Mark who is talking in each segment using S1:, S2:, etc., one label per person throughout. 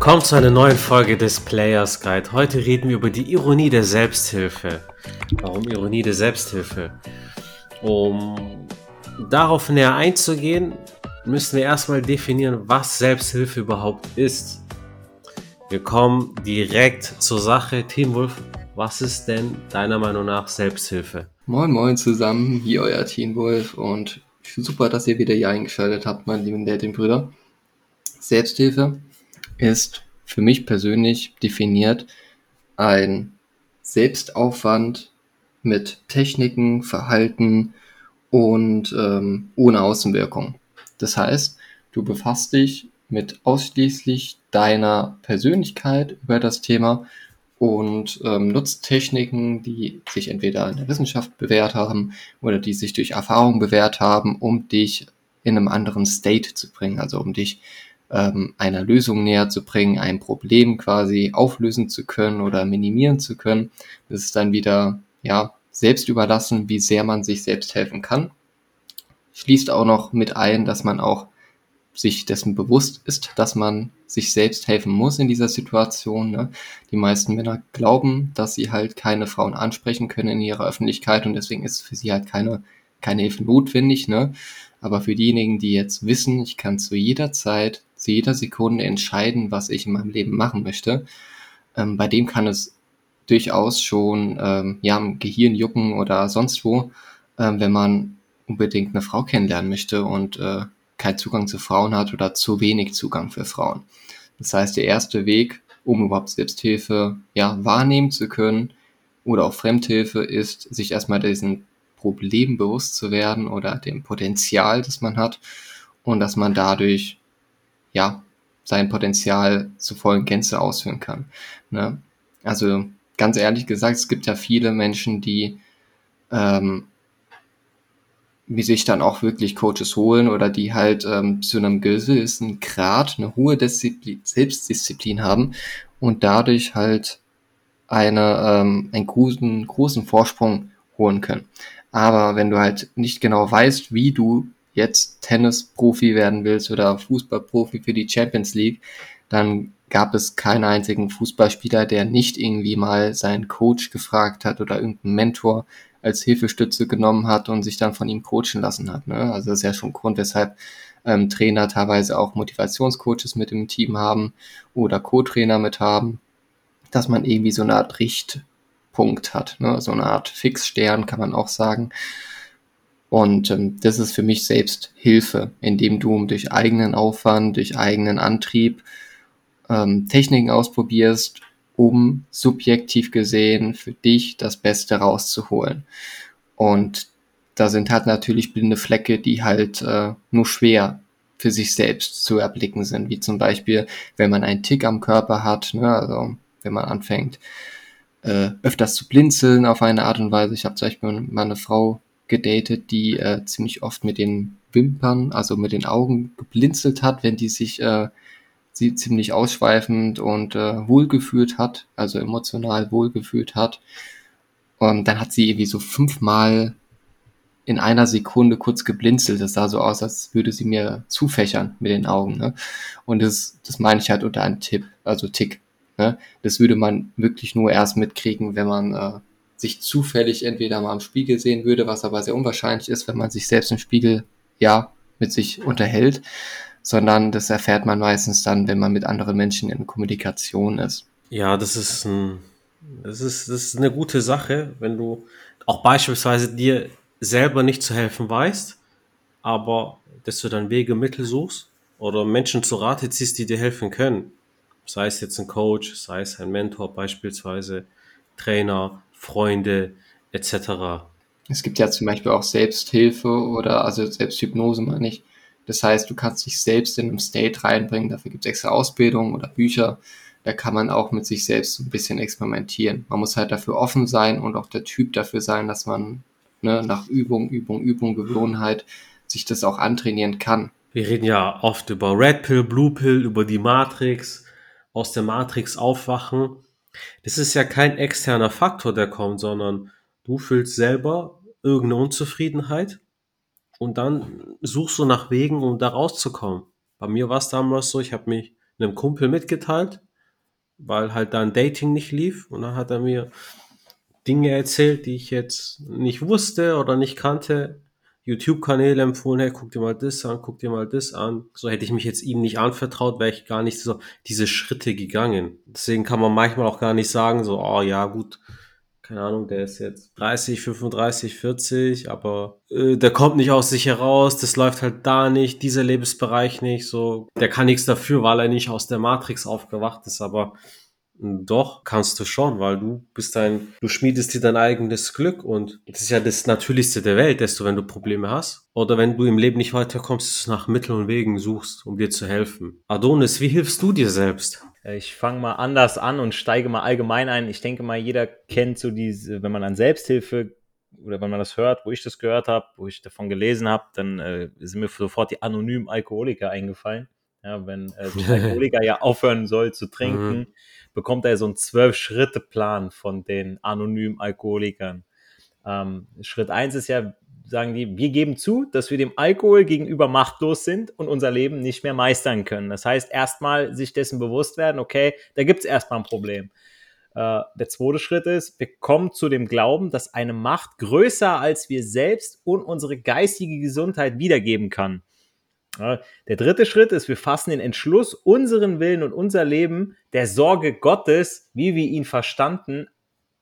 S1: Willkommen zu einer neuen Folge des Players Guide. Heute reden wir über die Ironie der Selbsthilfe. Warum Ironie der Selbsthilfe? Um darauf näher einzugehen, müssen wir erstmal definieren, was Selbsthilfe überhaupt ist. Wir kommen direkt zur Sache. Team Wolf, was ist denn deiner Meinung nach Selbsthilfe?
S2: Moin Moin zusammen, hier euer Team Wolf und super, dass ihr wieder hier eingeschaltet habt, meine lieben Dating-Brüder. Selbsthilfe ist für mich persönlich definiert ein Selbstaufwand mit Techniken, Verhalten und ähm, ohne Außenwirkung. Das heißt, du befasst dich mit ausschließlich deiner Persönlichkeit über das Thema und ähm, nutzt Techniken, die sich entweder in der Wissenschaft bewährt haben oder die sich durch Erfahrung bewährt haben, um dich in einem anderen State zu bringen, also um dich ähm, einer Lösung näher zu bringen, ein Problem quasi auflösen zu können oder minimieren zu können. Das ist dann wieder, ja, selbst überlassen, wie sehr man sich selbst helfen kann. Schließt auch noch mit ein, dass man auch sich dessen bewusst ist, dass man sich selbst helfen muss in dieser Situation. Ne? Die meisten Männer glauben, dass sie halt keine Frauen ansprechen können in ihrer Öffentlichkeit und deswegen ist für sie halt keine, keine Hilfe notwendig. Ne? Aber für diejenigen, die jetzt wissen, ich kann zu jeder Zeit, zu jeder Sekunde entscheiden, was ich in meinem Leben machen möchte, ähm, bei dem kann es durchaus schon ähm, ja, im Gehirn jucken oder sonst wo, ähm, wenn man unbedingt eine Frau kennenlernen möchte und äh, keinen Zugang zu Frauen hat oder zu wenig Zugang für Frauen. Das heißt, der erste Weg, um überhaupt Selbsthilfe ja, wahrnehmen zu können oder auch Fremdhilfe, ist, sich erstmal diesen Problem bewusst zu werden oder dem Potenzial, das man hat und dass man dadurch ja sein Potenzial zu vollen Gänze ausführen kann. Ne? Also ganz ehrlich gesagt, es gibt ja viele Menschen, die ähm, wie sich dann auch wirklich Coaches holen oder die halt ähm, zu einem gewissen Grad eine hohe Disziplin, Selbstdisziplin haben und dadurch halt eine, ähm, einen großen, großen Vorsprung holen können. Aber wenn du halt nicht genau weißt, wie du jetzt Tennisprofi werden willst oder Fußballprofi für die Champions League, dann gab es keinen einzigen Fußballspieler, der nicht irgendwie mal seinen Coach gefragt hat oder irgendeinen Mentor als Hilfestütze genommen hat und sich dann von ihm coachen lassen hat. Ne? Also das ist ja schon Grund, weshalb ähm, Trainer teilweise auch Motivationscoaches mit im Team haben oder Co-Trainer mit haben, dass man irgendwie so eine Art Richt Punkt hat. Ne? So eine Art Fixstern kann man auch sagen. Und ähm, das ist für mich selbst Hilfe, indem du durch eigenen Aufwand, durch eigenen Antrieb ähm, Techniken ausprobierst, um subjektiv gesehen für dich das Beste rauszuholen. Und da sind halt natürlich blinde Flecke, die halt äh, nur schwer für sich selbst zu erblicken sind, wie zum Beispiel, wenn man einen Tick am Körper hat, ne, also wenn man anfängt, äh, öfters zu blinzeln auf eine Art und Weise. Ich habe zum Beispiel mal eine Frau gedatet, die äh, ziemlich oft mit den Wimpern, also mit den Augen geblinzelt hat, wenn die sich äh, sie ziemlich ausschweifend und äh, wohlgefühlt hat, also emotional wohlgefühlt hat. Und dann hat sie irgendwie so fünfmal in einer Sekunde kurz geblinzelt. Das sah so aus, als würde sie mir zufächern mit den Augen. Ne? Und das, das meine ich halt unter einem Tipp, also Tick. Ne? Das würde man wirklich nur erst mitkriegen, wenn man äh, sich zufällig entweder mal im Spiegel sehen würde, was aber sehr unwahrscheinlich ist, wenn man sich selbst im Spiegel ja mit sich unterhält, sondern das erfährt man meistens dann, wenn man mit anderen Menschen in Kommunikation ist.
S1: Ja, das ist ein, das ist, das ist eine gute Sache, wenn du auch beispielsweise dir selber nicht zu helfen weißt, aber dass du dann Wege, Mittel suchst oder Menschen zu Rate ziehst, die dir helfen können sei es jetzt ein Coach, sei es ein Mentor beispielsweise, Trainer, Freunde etc.
S2: Es gibt ja zum Beispiel auch Selbsthilfe oder also Selbsthypnose meine ich. Das heißt, du kannst dich selbst in einem State reinbringen, dafür gibt es extra Ausbildung oder Bücher. Da kann man auch mit sich selbst ein bisschen experimentieren. Man muss halt dafür offen sein und auch der Typ dafür sein, dass man ne, nach Übung, Übung, Übung, Gewohnheit sich das auch antrainieren kann.
S1: Wir reden ja oft über Red Pill, Blue Pill, über die Matrix aus der Matrix aufwachen, das ist ja kein externer Faktor, der kommt, sondern du fühlst selber irgendeine Unzufriedenheit und dann suchst du nach Wegen, um da rauszukommen. Bei mir war es damals so, ich habe mich einem Kumpel mitgeteilt, weil halt da ein Dating nicht lief. Und dann hat er mir Dinge erzählt, die ich jetzt nicht wusste oder nicht kannte. YouTube-Kanäle empfohlen, hey, guck dir mal das an, guck dir mal das an. So hätte ich mich jetzt ihm nicht anvertraut, wäre ich gar nicht so diese Schritte gegangen. Deswegen kann man manchmal auch gar nicht sagen, so, oh ja, gut, keine Ahnung, der ist jetzt 30, 35, 40, aber äh, der kommt nicht aus sich heraus, das läuft halt da nicht, dieser Lebensbereich nicht, so, der kann nichts dafür, weil er nicht aus der Matrix aufgewacht ist, aber doch, kannst du schon, weil du bist ein, du schmiedest dir dein eigenes Glück und das ist ja das Natürlichste der Welt, desto wenn du Probleme hast. Oder wenn du im Leben nicht weiterkommst, nach Mitteln und Wegen suchst, um dir zu helfen. Adonis, wie hilfst du dir selbst?
S3: Äh, ich fange mal anders an und steige mal allgemein ein. Ich denke mal, jeder kennt so diese, wenn man an Selbsthilfe oder wenn man das hört, wo ich das gehört habe, wo ich davon gelesen habe, dann äh, sind mir sofort die anonymen Alkoholiker eingefallen. Ja, wenn äh, der Alkoholiker ja aufhören soll zu trinken, mhm bekommt er so einen Zwölf-Schritte-Plan von den anonymen Alkoholikern. Ähm, Schritt eins ist ja, sagen die, wir geben zu, dass wir dem Alkohol gegenüber machtlos sind und unser Leben nicht mehr meistern können. Das heißt, erstmal sich dessen bewusst werden, okay, da gibt es erstmal ein Problem. Äh, der zweite Schritt ist, wir kommen zu dem Glauben, dass eine Macht größer als wir selbst und unsere geistige Gesundheit wiedergeben kann. Der dritte Schritt ist, wir fassen den Entschluss, unseren Willen und unser Leben der Sorge Gottes, wie wir ihn verstanden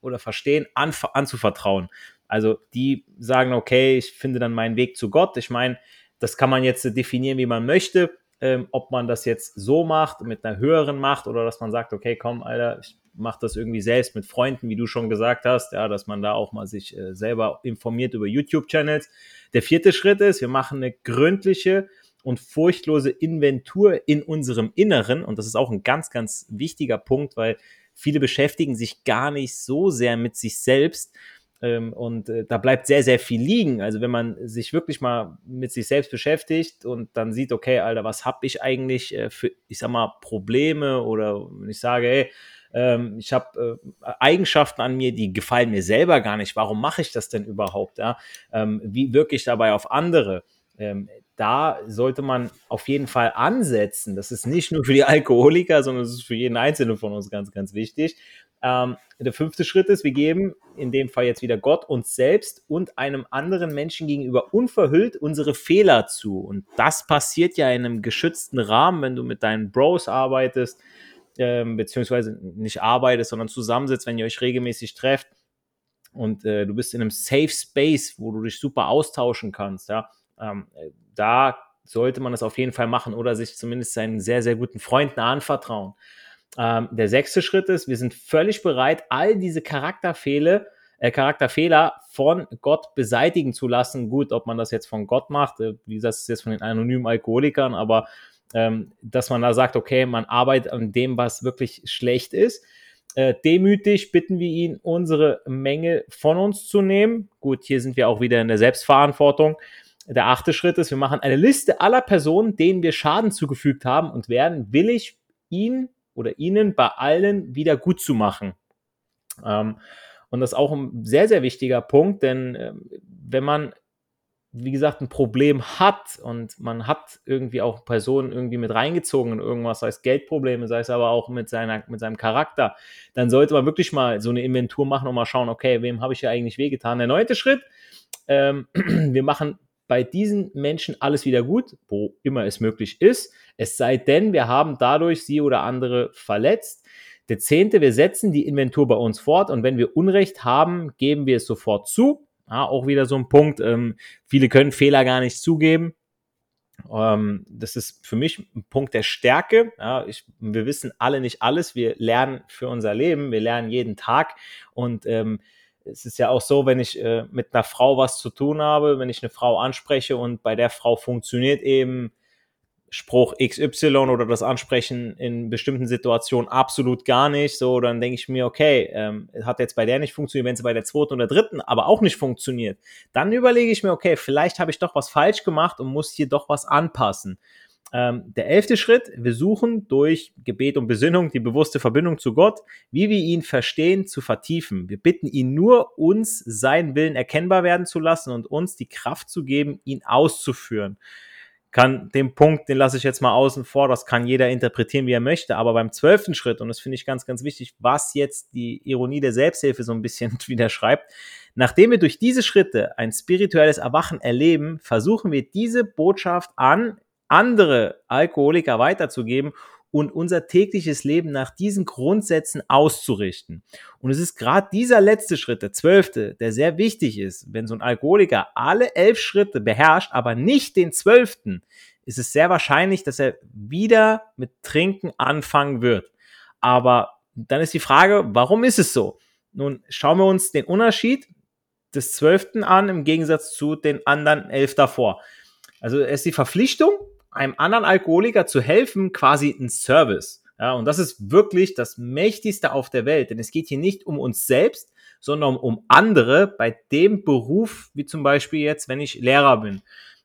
S3: oder verstehen, anzuvertrauen. Also die sagen, okay, ich finde dann meinen Weg zu Gott. Ich meine, das kann man jetzt definieren, wie man möchte. Ähm, ob man das jetzt so macht, mit einer höheren Macht oder dass man sagt, okay, komm, Alter, ich mache das irgendwie selbst mit Freunden, wie du schon gesagt hast, ja, dass man da auch mal sich äh, selber informiert über YouTube-Channels. Der vierte Schritt ist, wir machen eine gründliche und furchtlose Inventur in unserem Inneren. Und das ist auch ein ganz, ganz wichtiger Punkt, weil viele beschäftigen sich gar nicht so sehr mit sich selbst. Ähm, und äh, da bleibt sehr, sehr viel liegen. Also wenn man sich wirklich mal mit sich selbst beschäftigt und dann sieht, okay, Alter, was habe ich eigentlich äh, für, ich sag mal, Probleme oder wenn ich sage, hey, ähm, ich habe äh, Eigenschaften an mir, die gefallen mir selber gar nicht. Warum mache ich das denn überhaupt? Ja? Ähm, wie wirke ich dabei auf andere? Da sollte man auf jeden Fall ansetzen. Das ist nicht nur für die Alkoholiker, sondern es ist für jeden Einzelnen von uns ganz, ganz wichtig. Ähm, der fünfte Schritt ist, wir geben in dem Fall jetzt wieder Gott uns selbst und einem anderen Menschen gegenüber unverhüllt unsere Fehler zu. Und das passiert ja in einem geschützten Rahmen, wenn du mit deinen Bros arbeitest, ähm, beziehungsweise nicht arbeitest, sondern zusammensitzt, wenn ihr euch regelmäßig trefft und äh, du bist in einem Safe Space, wo du dich super austauschen kannst, ja ähm, da sollte man es auf jeden Fall machen oder sich zumindest seinen sehr, sehr guten Freunden anvertrauen. Ähm, der sechste Schritt ist, wir sind völlig bereit, all diese Charakterfehler, äh, Charakterfehler von Gott beseitigen zu lassen. Gut, ob man das jetzt von Gott macht, äh, wie das ist jetzt von den anonymen Alkoholikern, aber ähm, dass man da sagt, okay, man arbeitet an dem, was wirklich schlecht ist. Äh, demütig bitten wir ihn, unsere Menge von uns zu nehmen. Gut, hier sind wir auch wieder in der Selbstverantwortung. Der achte Schritt ist, wir machen eine Liste aller Personen, denen wir Schaden zugefügt haben und werden willig, ihn oder ihnen bei allen wieder gut zu machen. Ähm, und das ist auch ein sehr, sehr wichtiger Punkt, denn äh, wenn man, wie gesagt, ein Problem hat und man hat irgendwie auch Personen irgendwie mit reingezogen in irgendwas, sei es Geldprobleme, sei es aber auch mit, seiner, mit seinem Charakter, dann sollte man wirklich mal so eine Inventur machen und mal schauen, okay, wem habe ich ja eigentlich wehgetan. Der neunte Schritt, ähm, wir machen bei diesen Menschen alles wieder gut, wo immer es möglich ist. Es sei denn, wir haben dadurch sie oder andere verletzt. Der zehnte, wir setzen die Inventur bei uns fort und wenn wir Unrecht haben, geben wir es sofort zu. Ja, auch wieder so ein Punkt. Ähm, viele können Fehler gar nicht zugeben. Ähm, das ist für mich ein Punkt der Stärke. Ja, ich, wir wissen alle nicht alles. Wir lernen für unser Leben. Wir lernen jeden Tag und ähm, es ist ja auch so, wenn ich äh, mit einer Frau was zu tun habe, wenn ich eine Frau anspreche und bei der Frau funktioniert eben Spruch XY oder das Ansprechen in bestimmten Situationen absolut gar nicht, so, dann denke ich mir, okay, ähm, hat jetzt bei der nicht funktioniert, wenn es bei der zweiten oder dritten aber auch nicht funktioniert, dann überlege ich mir, okay, vielleicht habe ich doch was falsch gemacht und muss hier doch was anpassen. Ähm, der elfte Schritt, wir suchen durch Gebet und Besinnung die bewusste Verbindung zu Gott, wie wir ihn verstehen, zu vertiefen. Wir bitten ihn nur, uns seinen Willen erkennbar werden zu lassen und uns die Kraft zu geben, ihn auszuführen. kann den Punkt, den lasse ich jetzt mal außen vor, das kann jeder interpretieren, wie er möchte, aber beim zwölften Schritt, und das finde ich ganz, ganz wichtig, was jetzt die Ironie der Selbsthilfe so ein bisschen wieder schreibt, nachdem wir durch diese Schritte ein spirituelles Erwachen erleben, versuchen wir diese Botschaft an andere Alkoholiker weiterzugeben und unser tägliches Leben nach diesen Grundsätzen auszurichten. Und es ist gerade dieser letzte Schritt, der zwölfte, der sehr wichtig ist. Wenn so ein Alkoholiker alle elf Schritte beherrscht, aber nicht den zwölften, ist es sehr wahrscheinlich, dass er wieder mit Trinken anfangen wird. Aber dann ist die Frage, warum ist es so? Nun schauen wir uns den Unterschied des zwölften an im Gegensatz zu den anderen elf davor. Also es ist die Verpflichtung, einem anderen Alkoholiker zu helfen, quasi ein Service. Ja, und das ist wirklich das Mächtigste auf der Welt, denn es geht hier nicht um uns selbst, sondern um andere bei dem Beruf, wie zum Beispiel jetzt, wenn ich Lehrer bin.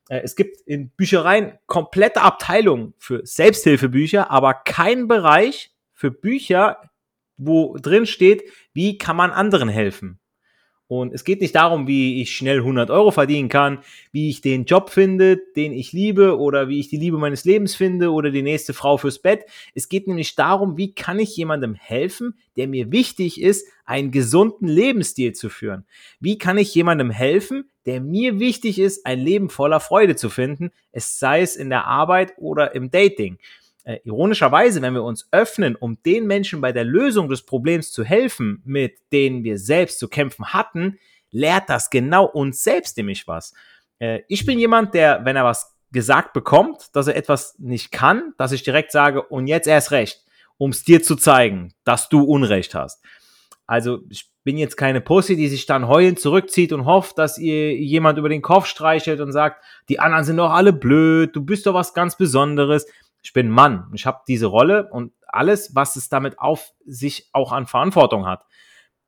S3: Äh, es gibt in Büchereien komplette Abteilungen für Selbsthilfebücher, aber kein Bereich für Bücher, wo drin steht, wie kann man anderen helfen. Und es geht nicht darum, wie ich schnell 100 Euro verdienen kann, wie ich den Job finde, den ich liebe oder wie ich die Liebe meines Lebens finde oder die nächste Frau fürs Bett. Es geht nämlich darum, wie kann ich jemandem helfen, der mir wichtig ist, einen gesunden Lebensstil zu führen. Wie kann ich jemandem helfen, der mir wichtig ist, ein Leben voller Freude zu finden, es sei es in der Arbeit oder im Dating äh, ironischerweise, wenn wir uns öffnen, um den Menschen bei der Lösung des Problems zu helfen, mit denen wir selbst zu kämpfen hatten, lehrt das genau uns selbst nämlich was. Äh, ich bin jemand, der, wenn er was gesagt bekommt, dass er etwas nicht kann, dass ich direkt sage, und jetzt erst recht, um es dir zu zeigen, dass du Unrecht hast. Also ich bin jetzt keine Pussy, die sich dann heulend zurückzieht und hofft, dass ihr jemand über den Kopf streichelt und sagt, die anderen sind doch alle blöd, du bist doch was ganz Besonderes ich bin Mann, ich habe diese Rolle und alles, was es damit auf sich auch an Verantwortung hat.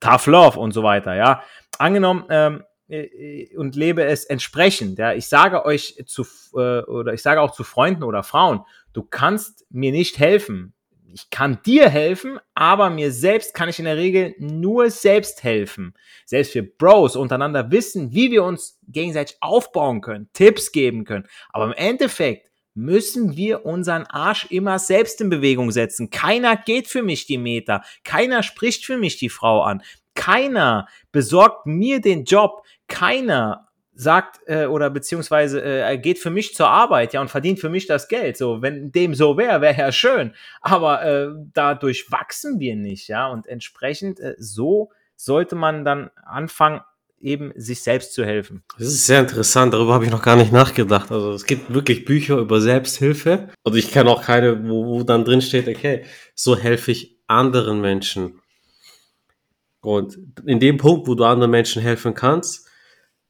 S3: Tough Love und so weiter, ja. Angenommen, ähm, äh, und lebe es entsprechend. Ja, ich sage euch zu äh, oder ich sage auch zu Freunden oder Frauen, du kannst mir nicht helfen. Ich kann dir helfen, aber mir selbst kann ich in der Regel nur selbst helfen. Selbst wir Bros untereinander wissen, wie wir uns gegenseitig aufbauen können, Tipps geben können. Aber im Endeffekt müssen wir unseren Arsch immer selbst in Bewegung setzen. Keiner geht für mich die Meter. Keiner spricht für mich die Frau an. Keiner besorgt mir den Job. Keiner sagt äh, oder beziehungsweise äh, geht für mich zur Arbeit, ja, und verdient für mich das Geld. So, wenn dem so wäre, wäre ja schön. Aber äh, dadurch wachsen wir nicht, ja, und entsprechend äh, so sollte man dann anfangen, eben sich selbst zu helfen.
S1: Das ist sehr interessant, darüber habe ich noch gar nicht nachgedacht. Also es gibt wirklich Bücher über Selbsthilfe und ich kenne auch keine, wo, wo dann drin steht, okay, so helfe ich anderen Menschen. Und in dem Punkt, wo du anderen Menschen helfen kannst,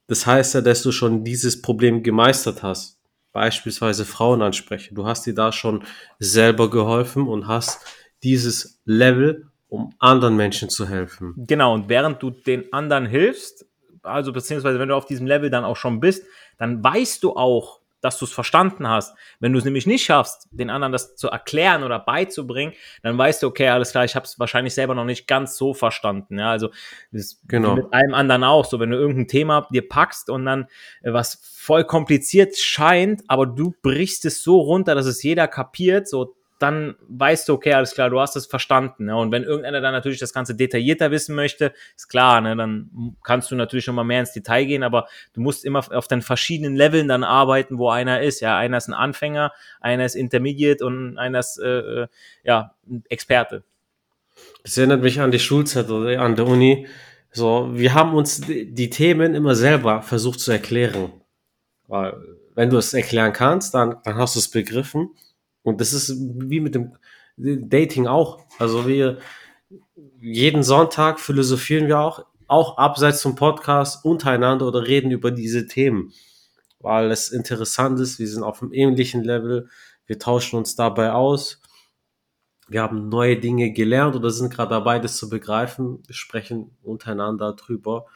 S1: das heißt ja, dass du schon dieses Problem gemeistert hast. Beispielsweise Frauen ansprechen. Du hast dir da schon selber geholfen und hast dieses Level, um anderen Menschen zu helfen.
S3: Genau, und während du den anderen hilfst, also beziehungsweise wenn du auf diesem Level dann auch schon bist, dann weißt du auch, dass du es verstanden hast. Wenn du es nämlich nicht schaffst, den anderen das zu erklären oder beizubringen, dann weißt du, okay, alles klar, ich habe es wahrscheinlich selber noch nicht ganz so verstanden. Ja, also das genau. mit allem anderen auch. So, wenn du irgendein Thema dir packst und dann äh, was voll kompliziert scheint, aber du brichst es so runter, dass es jeder kapiert, so dann weißt du, okay, alles klar, du hast es verstanden. Ne? Und wenn irgendeiner dann natürlich das Ganze detaillierter wissen möchte, ist klar, ne? dann kannst du natürlich schon mal mehr ins Detail gehen, aber du musst immer auf den verschiedenen Leveln dann arbeiten, wo einer ist. Ja, einer ist ein Anfänger, einer ist Intermediate und einer ist äh, äh ja, Experte.
S1: Das erinnert mich an die Schulzeit oder an der Uni. So, wir haben uns die Themen immer selber versucht zu erklären. Weil, wenn du es erklären kannst, dann, dann hast du es begriffen. Und das ist wie mit dem Dating auch. Also wir jeden Sonntag philosophieren wir auch, auch abseits zum Podcast untereinander oder reden über diese Themen, weil es interessant ist. Wir sind auf einem ähnlichen Level. Wir tauschen uns dabei aus. Wir haben neue Dinge gelernt oder sind gerade dabei, das zu begreifen. Wir sprechen untereinander drüber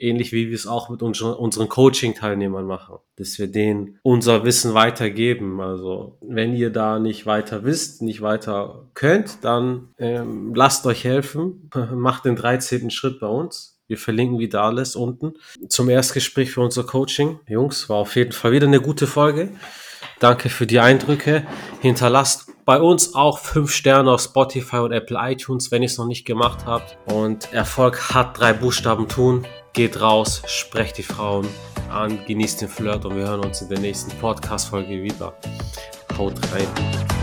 S1: ähnlich wie wir es auch mit unseren, unseren Coaching-Teilnehmern machen, dass wir denen unser Wissen weitergeben. Also wenn ihr da nicht weiter wisst, nicht weiter könnt, dann ähm, lasst euch helfen, macht den 13. Schritt bei uns. Wir verlinken wieder alles unten. Zum Erstgespräch für unser Coaching. Jungs, war auf jeden Fall wieder eine gute Folge. Danke für die Eindrücke. Hinterlasst bei uns auch 5 Sterne auf Spotify und Apple iTunes, wenn ihr es noch nicht gemacht habt. Und Erfolg hat drei Buchstaben tun. Geht raus, sprecht die Frauen an, genießt den Flirt und wir hören uns in der nächsten Podcast-Folge wieder. Haut rein.